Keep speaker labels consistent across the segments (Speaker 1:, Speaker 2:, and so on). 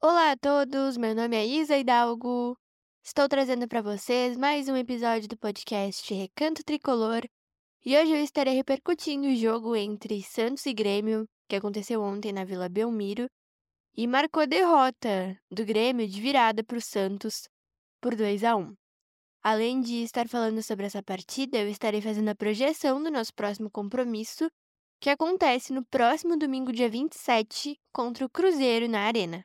Speaker 1: Olá a todos, meu nome é Isa Hidalgo. Estou trazendo para vocês mais um episódio do podcast Recanto Tricolor. E hoje eu estarei repercutindo o jogo entre Santos e Grêmio, que aconteceu ontem na Vila Belmiro, e marcou derrota do Grêmio de virada para o Santos por 2 a 1. Além de estar falando sobre essa partida, eu estarei fazendo a projeção do nosso próximo compromisso, que acontece no próximo domingo, dia 27, contra o Cruzeiro na Arena.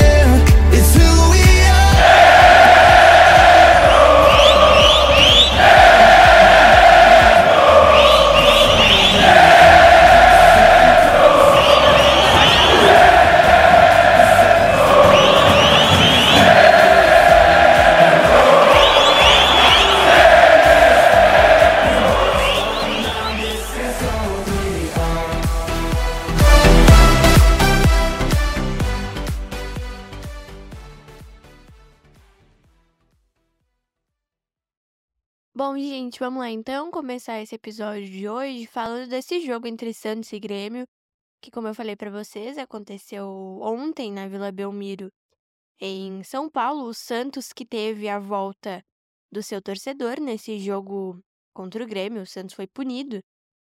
Speaker 1: Então começar esse episódio de hoje falando desse jogo entre Santos e Grêmio, que, como eu falei para vocês, aconteceu ontem na Vila Belmiro, em São Paulo. O Santos que teve a volta do seu torcedor nesse jogo contra o Grêmio. O Santos foi punido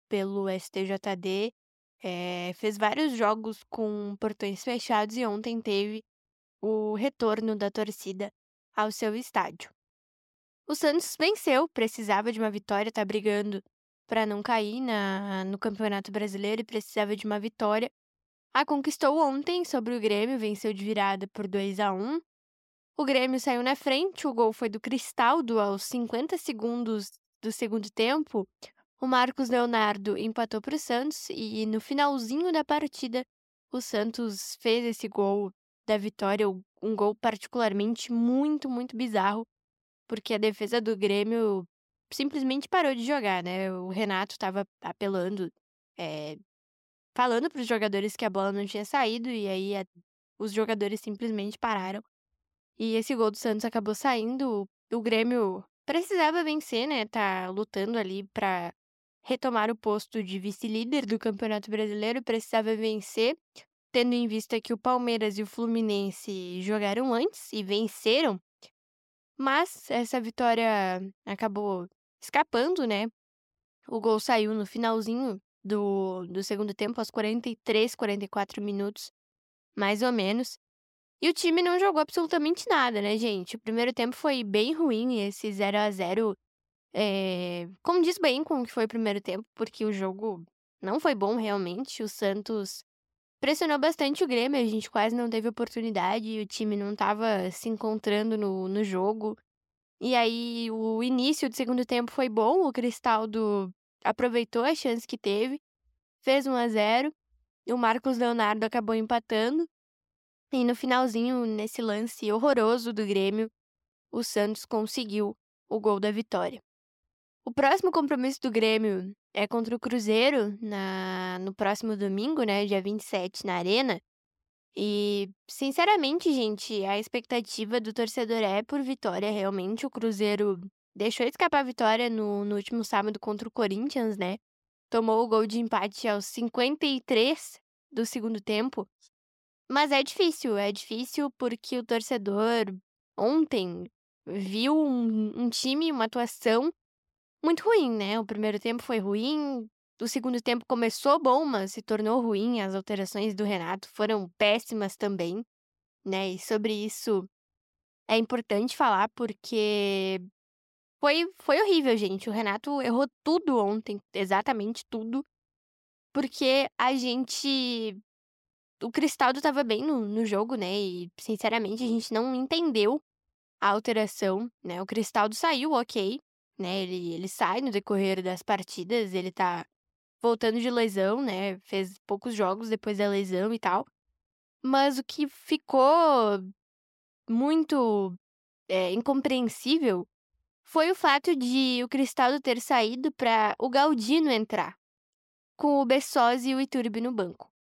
Speaker 1: pelo STJD, é, fez vários jogos com portões fechados e ontem teve o retorno da torcida ao seu estádio. O Santos venceu, precisava de uma vitória, tá brigando para não cair na, no Campeonato Brasileiro e precisava de uma vitória. A conquistou ontem sobre o Grêmio, venceu de virada por 2 a 1. O Grêmio saiu na frente, o gol foi do Cristaldo aos 50 segundos do segundo tempo. O Marcos Leonardo empatou para o Santos e no finalzinho da partida o Santos fez esse gol da vitória, um gol particularmente muito, muito bizarro porque a defesa do Grêmio simplesmente parou de jogar, né? O Renato estava apelando, é, falando para os jogadores que a bola não tinha saído, e aí a, os jogadores simplesmente pararam. E esse gol do Santos acabou saindo. O Grêmio precisava vencer, né? Tá lutando ali para retomar o posto de vice-líder do Campeonato Brasileiro, precisava vencer, tendo em vista que o Palmeiras e o Fluminense jogaram antes e venceram mas essa vitória acabou escapando, né? O gol saiu no finalzinho do, do segundo tempo, aos 43, 44 minutos, mais ou menos. E o time não jogou absolutamente nada, né, gente? O primeiro tempo foi bem ruim, esse 0 a 0 é, diz bem com o que foi o primeiro tempo, porque o jogo não foi bom realmente. O Santos pressionou bastante o Grêmio, a gente quase não teve oportunidade, o time não estava se encontrando no, no jogo. E aí, o início do segundo tempo foi bom, o Cristaldo aproveitou a chance que teve, fez 1 a 0 e o Marcos Leonardo acabou empatando. E no finalzinho, nesse lance horroroso do Grêmio, o Santos conseguiu o gol da vitória. O próximo compromisso do Grêmio é contra o Cruzeiro na, no próximo domingo, né, dia 27, na Arena. E, sinceramente, gente, a expectativa do torcedor é por vitória, realmente. O Cruzeiro deixou escapar a vitória no, no último sábado contra o Corinthians, né? Tomou o gol de empate aos 53 do segundo tempo. Mas é difícil, é difícil porque o torcedor ontem viu um, um time, uma atuação muito ruim, né? O primeiro tempo foi ruim, o segundo tempo começou bom, mas se tornou ruim. As alterações do Renato foram péssimas também, né? E sobre isso é importante falar porque foi, foi horrível, gente. O Renato errou tudo ontem, exatamente tudo, porque a gente. O Cristaldo estava bem no, no jogo, né? E, sinceramente, a gente não entendeu a alteração, né? O Cristaldo saiu, ok, né? Ele, ele sai no decorrer das partidas, ele tá voltando de lesão, né? Fez poucos jogos depois da lesão e tal. Mas o que ficou muito é, incompreensível foi o fato de o Cristaldo ter saído para o Galdino entrar, com o Bessosi e o Iturbe no banco.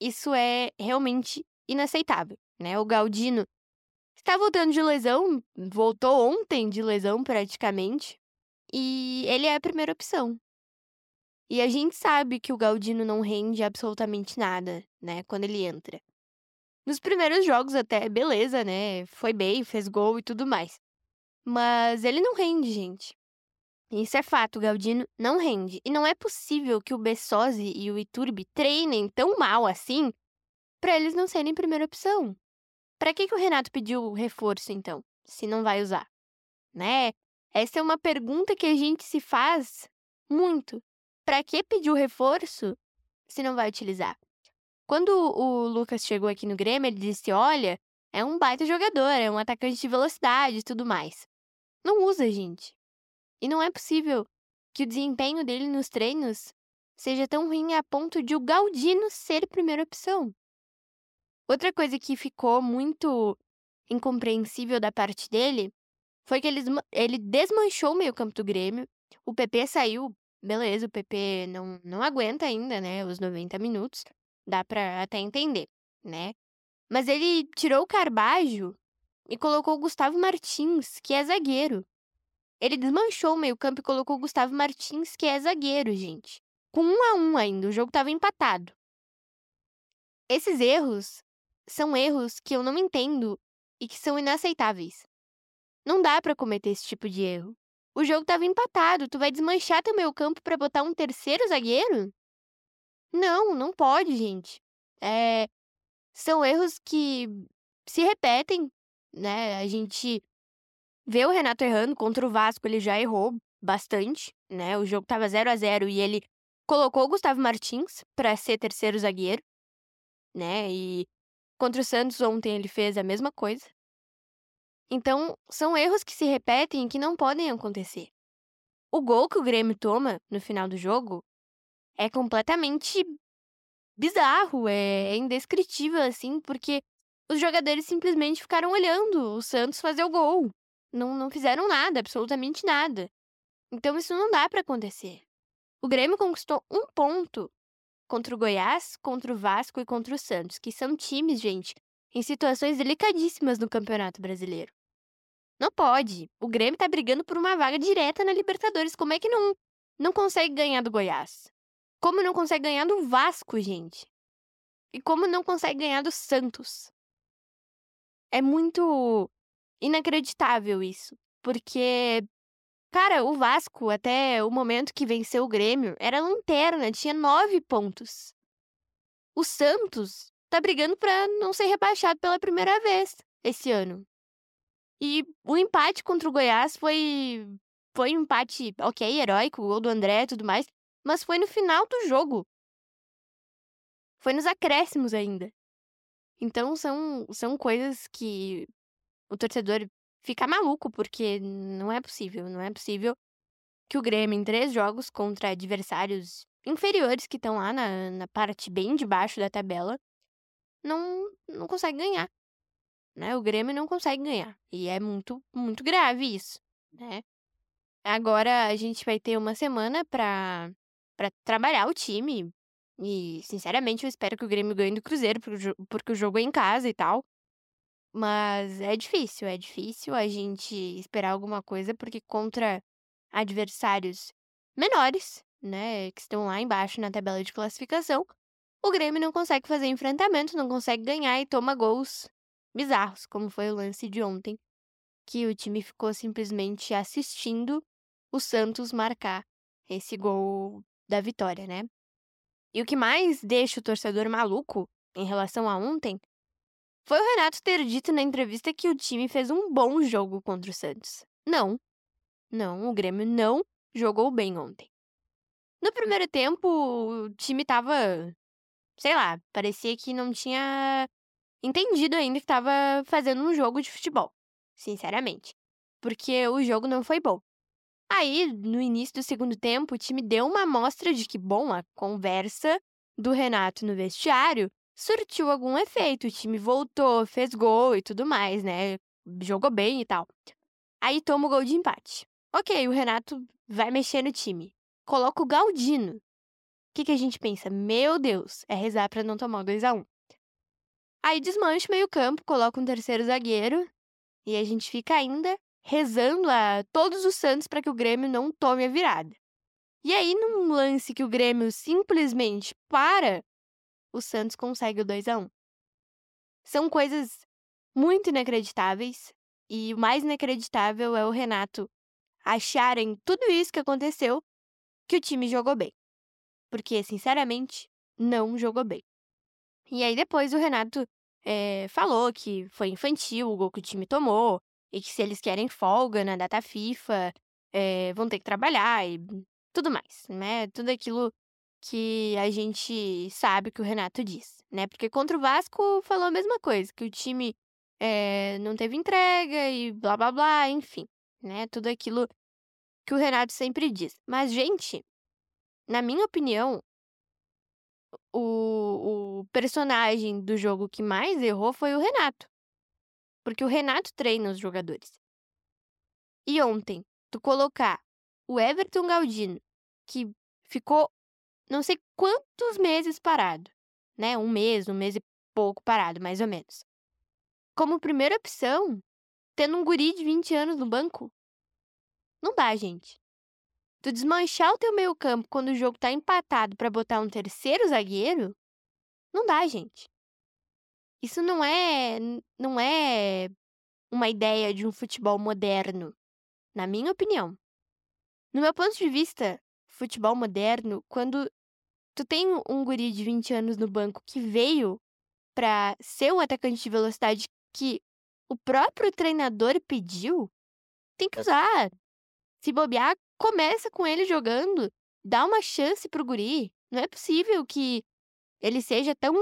Speaker 1: Isso é realmente inaceitável, né? O Galdino está voltando de lesão, voltou ontem de lesão praticamente, e ele é a primeira opção. E a gente sabe que o Galdino não rende absolutamente nada, né, quando ele entra. Nos primeiros jogos até, beleza, né? Foi bem, fez gol e tudo mais. Mas ele não rende, gente. Isso é fato, o Galdino não rende. E não é possível que o Bessosi e o Iturbe treinem tão mal assim para eles não serem primeira opção. Para que, que o Renato pediu reforço, então, se não vai usar? Né? Essa é uma pergunta que a gente se faz muito. Para que pedir o reforço se não vai utilizar? Quando o Lucas chegou aqui no Grêmio, ele disse: Olha, é um baita jogador, é um atacante de velocidade e tudo mais. Não usa, gente. E não é possível que o desempenho dele nos treinos seja tão ruim a ponto de o Galdino ser primeira opção. Outra coisa que ficou muito incompreensível da parte dele foi que ele, ele desmanchou o meio-campo do Grêmio. O PP saiu, beleza, o PP não, não aguenta ainda, né, os 90 minutos dá para até entender, né? Mas ele tirou o Carbajo e colocou o Gustavo Martins, que é zagueiro. Ele desmanchou o meio-campo e colocou o Gustavo Martins, que é zagueiro, gente. Com um a um ainda, o jogo estava empatado. Esses erros são erros que eu não entendo e que são inaceitáveis. Não dá para cometer esse tipo de erro. O jogo estava empatado, tu vai desmanchar teu meio-campo para botar um terceiro zagueiro? Não, não pode, gente. É, são erros que se repetem, né? A gente vê o Renato errando contra o Vasco, ele já errou bastante, né? O jogo tava 0 a 0 e ele colocou o Gustavo Martins para ser terceiro zagueiro, né? E contra o Santos ontem ele fez a mesma coisa. Então, são erros que se repetem e que não podem acontecer. O gol que o Grêmio toma no final do jogo é completamente bizarro, é, é indescritível, assim, porque os jogadores simplesmente ficaram olhando o Santos fazer o gol. Não, não fizeram nada, absolutamente nada. Então isso não dá para acontecer. O Grêmio conquistou um ponto contra o Goiás, contra o Vasco e contra o Santos, que são times, gente, em situações delicadíssimas no Campeonato Brasileiro. Não pode. O Grêmio tá brigando por uma vaga direta na Libertadores. Como é que não, não consegue ganhar do Goiás? Como não consegue ganhar do Vasco, gente? E como não consegue ganhar do Santos? É muito inacreditável isso. Porque, cara, o Vasco, até o momento que venceu o Grêmio, era lanterna, tinha nove pontos. O Santos tá brigando pra não ser rebaixado pela primeira vez esse ano. E o empate contra o Goiás foi. Foi um empate, ok, heróico, gol do André e tudo mais. Mas foi no final do jogo. Foi nos acréscimos ainda. Então são, são coisas que o torcedor fica maluco, porque não é possível. Não é possível que o Grêmio, em três jogos contra adversários inferiores que estão lá na, na parte bem de baixo da tabela, não, não consegue ganhar. Né? O Grêmio não consegue ganhar. E é muito, muito grave isso. Né? Agora a gente vai ter uma semana para trabalhar o time. E, sinceramente, eu espero que o Grêmio ganhe do Cruzeiro, porque o jogo é em casa e tal. Mas é difícil, é difícil a gente esperar alguma coisa, porque contra adversários menores, né, que estão lá embaixo na tabela de classificação, o Grêmio não consegue fazer enfrentamento, não consegue ganhar e toma gols bizarros, como foi o lance de ontem, que o time ficou simplesmente assistindo o Santos marcar esse gol da vitória, né? E o que mais deixa o torcedor maluco em relação a ontem foi o Renato ter dito na entrevista que o time fez um bom jogo contra o Santos. Não. Não, o Grêmio não jogou bem ontem. No primeiro tempo, o time tava. Sei lá, parecia que não tinha entendido ainda que tava fazendo um jogo de futebol. Sinceramente. Porque o jogo não foi bom. Aí, no início do segundo tempo, o time deu uma amostra de que, bom, a conversa do Renato no vestiário surtiu algum efeito. O time voltou, fez gol e tudo mais, né? Jogou bem e tal. Aí toma o gol de empate. Ok, o Renato vai mexer no time. Coloca o Galdino. O que, que a gente pensa? Meu Deus, é rezar para não tomar o 2x1. Aí desmancha o meio-campo, coloca um terceiro zagueiro e a gente fica ainda rezando a todos os santos para que o Grêmio não tome a virada. E aí, num lance que o Grêmio simplesmente para, o Santos consegue o 2 a 1 São coisas muito inacreditáveis, e o mais inacreditável é o Renato acharem tudo isso que aconteceu que o time jogou bem. Porque, sinceramente, não jogou bem. E aí depois o Renato é, falou que foi infantil o gol que o time tomou, e que se eles querem folga na data FIFA, é, vão ter que trabalhar e tudo mais, né? Tudo aquilo que a gente sabe que o Renato diz, né? Porque contra o Vasco falou a mesma coisa, que o time é, não teve entrega e blá blá blá, enfim, né? Tudo aquilo que o Renato sempre diz. Mas, gente, na minha opinião, o, o personagem do jogo que mais errou foi o Renato. Porque o Renato treina os jogadores. E ontem, tu colocar o Everton Galdino, que ficou não sei quantos meses parado, né? Um mês, um mês e pouco parado, mais ou menos. Como primeira opção, tendo um guri de 20 anos no banco. Não dá, gente. Tu desmanchar o teu meio campo quando o jogo tá empatado para botar um terceiro zagueiro, não dá, gente. Isso não é não é uma ideia de um futebol moderno, na minha opinião. No meu ponto de vista, futebol moderno, quando tu tem um guri de 20 anos no banco que veio para ser um atacante de velocidade que o próprio treinador pediu, tem que usar. Se bobear, começa com ele jogando, dá uma chance pro guri. Não é possível que ele seja tão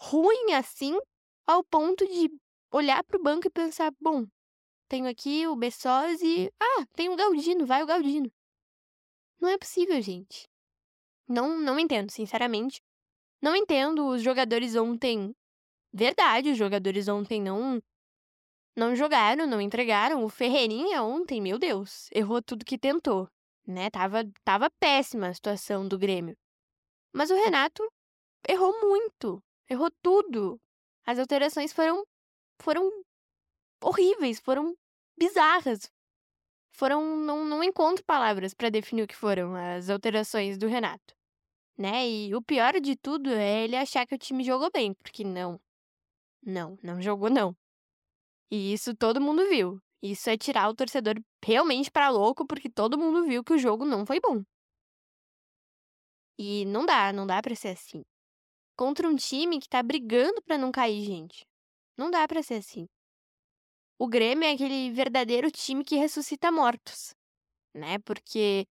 Speaker 1: ruim assim ao ponto de olhar pro banco e pensar, bom, tenho aqui o Bessos e ah, tem o Galdino, vai o Galdino. Não é possível, gente. Não, não entendo, sinceramente. Não entendo os jogadores ontem. Verdade, os jogadores ontem não não jogaram, não entregaram. O Ferreirinha ontem, meu Deus, errou tudo que tentou, né? Tava tava péssima a situação do Grêmio. Mas o Renato errou muito, errou tudo. As alterações foram foram horríveis, foram bizarras, foram. Não, não encontro palavras para definir o que foram as alterações do Renato. Né? E o pior de tudo é ele achar que o time jogou bem, porque não. Não, não jogou, não. E isso todo mundo viu. Isso é tirar o torcedor realmente para louco, porque todo mundo viu que o jogo não foi bom. E não dá, não dá para ser assim. Contra um time que tá brigando para não cair, gente. Não dá para ser assim. O Grêmio é aquele verdadeiro time que ressuscita mortos, né? Porque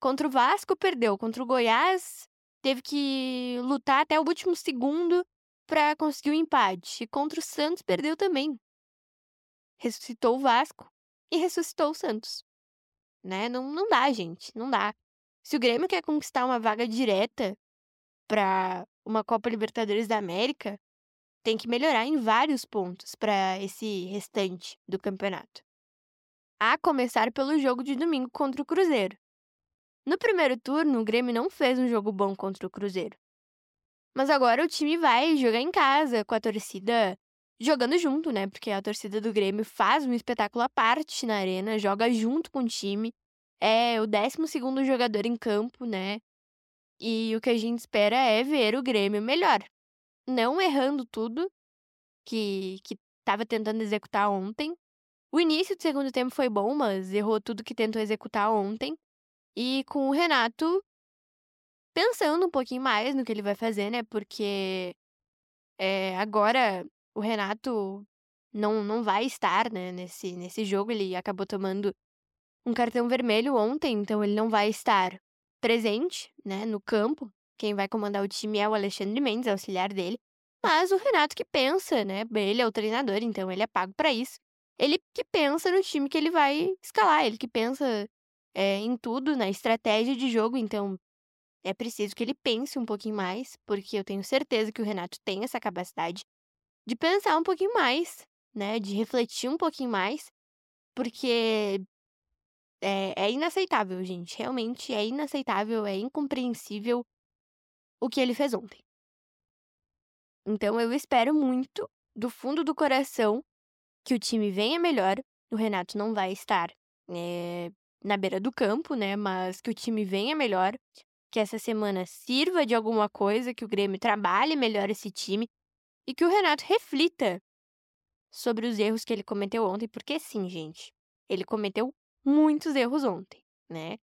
Speaker 1: contra o Vasco perdeu, contra o Goiás teve que lutar até o último segundo para conseguir o um empate. E contra o Santos perdeu também. Ressuscitou o Vasco e ressuscitou o Santos. Né? Não, não dá, gente, não dá. Se o Grêmio quer conquistar uma vaga direta para uma Copa Libertadores da América, tem que melhorar em vários pontos para esse restante do campeonato. A começar pelo jogo de domingo contra o Cruzeiro. No primeiro turno, o Grêmio não fez um jogo bom contra o Cruzeiro. Mas agora o time vai jogar em casa, com a torcida jogando junto, né? Porque a torcida do Grêmio faz um espetáculo à parte na arena, joga junto com o time. É o 12 jogador em campo, né? E o que a gente espera é ver o Grêmio melhor não errando tudo que estava tentando executar ontem. O início do segundo tempo foi bom, mas errou tudo que tentou executar ontem. E com o Renato pensando um pouquinho mais no que ele vai fazer, né? Porque é, agora o Renato não, não vai estar né, nesse, nesse jogo. Ele acabou tomando um cartão vermelho ontem, então ele não vai estar presente né, no campo quem vai comandar o time é o Alexandre Mendes, auxiliar dele. Mas o Renato que pensa, né? Ele é o treinador, então ele é pago para isso. Ele que pensa no time que ele vai escalar, ele que pensa é, em tudo, na estratégia de jogo. Então, É preciso que ele pense um pouquinho mais, porque eu tenho certeza que o Renato tem essa capacidade de pensar um pouquinho mais, né? De refletir um pouquinho mais, porque é, é inaceitável, gente. Realmente é inaceitável, é incompreensível o que ele fez ontem. Então eu espero muito, do fundo do coração, que o time venha melhor. O Renato não vai estar é, na beira do campo, né? Mas que o time venha melhor, que essa semana sirva de alguma coisa, que o Grêmio trabalhe melhor esse time e que o Renato reflita sobre os erros que ele cometeu ontem, porque sim, gente, ele cometeu muitos erros ontem, né?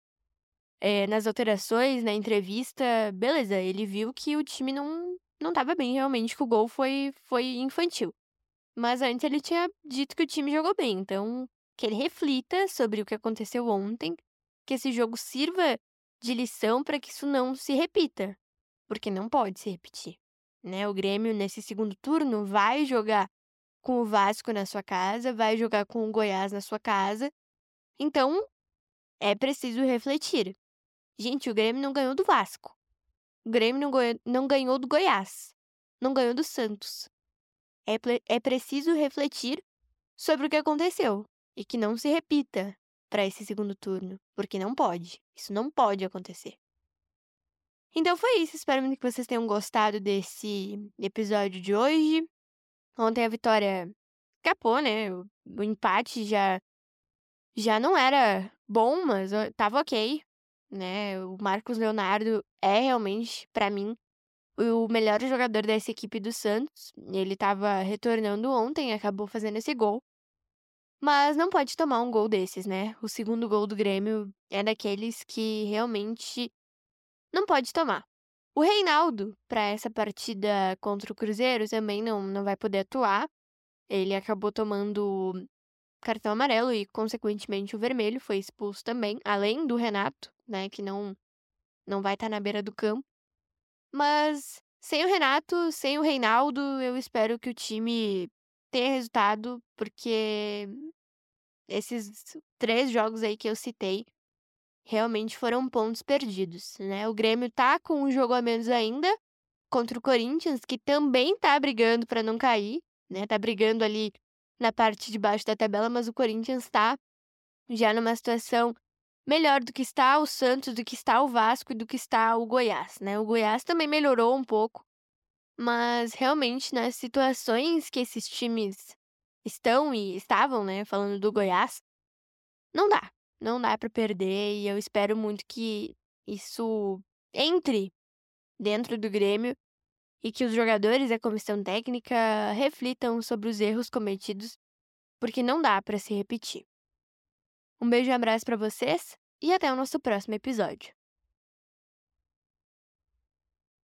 Speaker 1: É, nas alterações, na entrevista, beleza, ele viu que o time não, não tava bem realmente, que o gol foi, foi infantil. Mas antes ele tinha dito que o time jogou bem, então que ele reflita sobre o que aconteceu ontem, que esse jogo sirva de lição para que isso não se repita, porque não pode se repetir. Né? O Grêmio, nesse segundo turno, vai jogar com o Vasco na sua casa, vai jogar com o Goiás na sua casa. Então, é preciso refletir. Gente, o Grêmio não ganhou do Vasco. O Grêmio não, não ganhou do Goiás. Não ganhou do Santos. É, é preciso refletir sobre o que aconteceu e que não se repita para esse segundo turno, porque não pode. Isso não pode acontecer. Então foi isso. Espero muito que vocês tenham gostado desse episódio de hoje. Ontem a vitória escapou, né? O, o empate já já não era bom, mas tava ok, né? O Marcos Leonardo é realmente, para mim, o melhor jogador dessa equipe do Santos. Ele tava retornando ontem, acabou fazendo esse gol. Mas não pode tomar um gol desses, né? O segundo gol do Grêmio é daqueles que realmente não pode tomar. O Reinaldo, para essa partida contra o Cruzeiro, também não, não vai poder atuar. Ele acabou tomando cartão amarelo e, consequentemente, o vermelho foi expulso também, além do Renato, né, que não, não vai estar tá na beira do campo. Mas sem o Renato, sem o Reinaldo, eu espero que o time tenha resultado, porque esses três jogos aí que eu citei realmente foram pontos perdidos, né? O Grêmio tá com um jogo a menos ainda contra o Corinthians, que também tá brigando para não cair, né? Tá brigando ali na parte de baixo da tabela, mas o Corinthians tá já numa situação melhor do que está o Santos, do que está o Vasco e do que está o Goiás, né? O Goiás também melhorou um pouco, mas realmente nas situações que esses times estão e estavam, né, falando do Goiás, não dá. Não dá para perder e eu espero muito que isso entre dentro do Grêmio e que os jogadores e a comissão técnica reflitam sobre os erros cometidos, porque não dá para se repetir. Um beijo e abraço para vocês e até o nosso próximo episódio.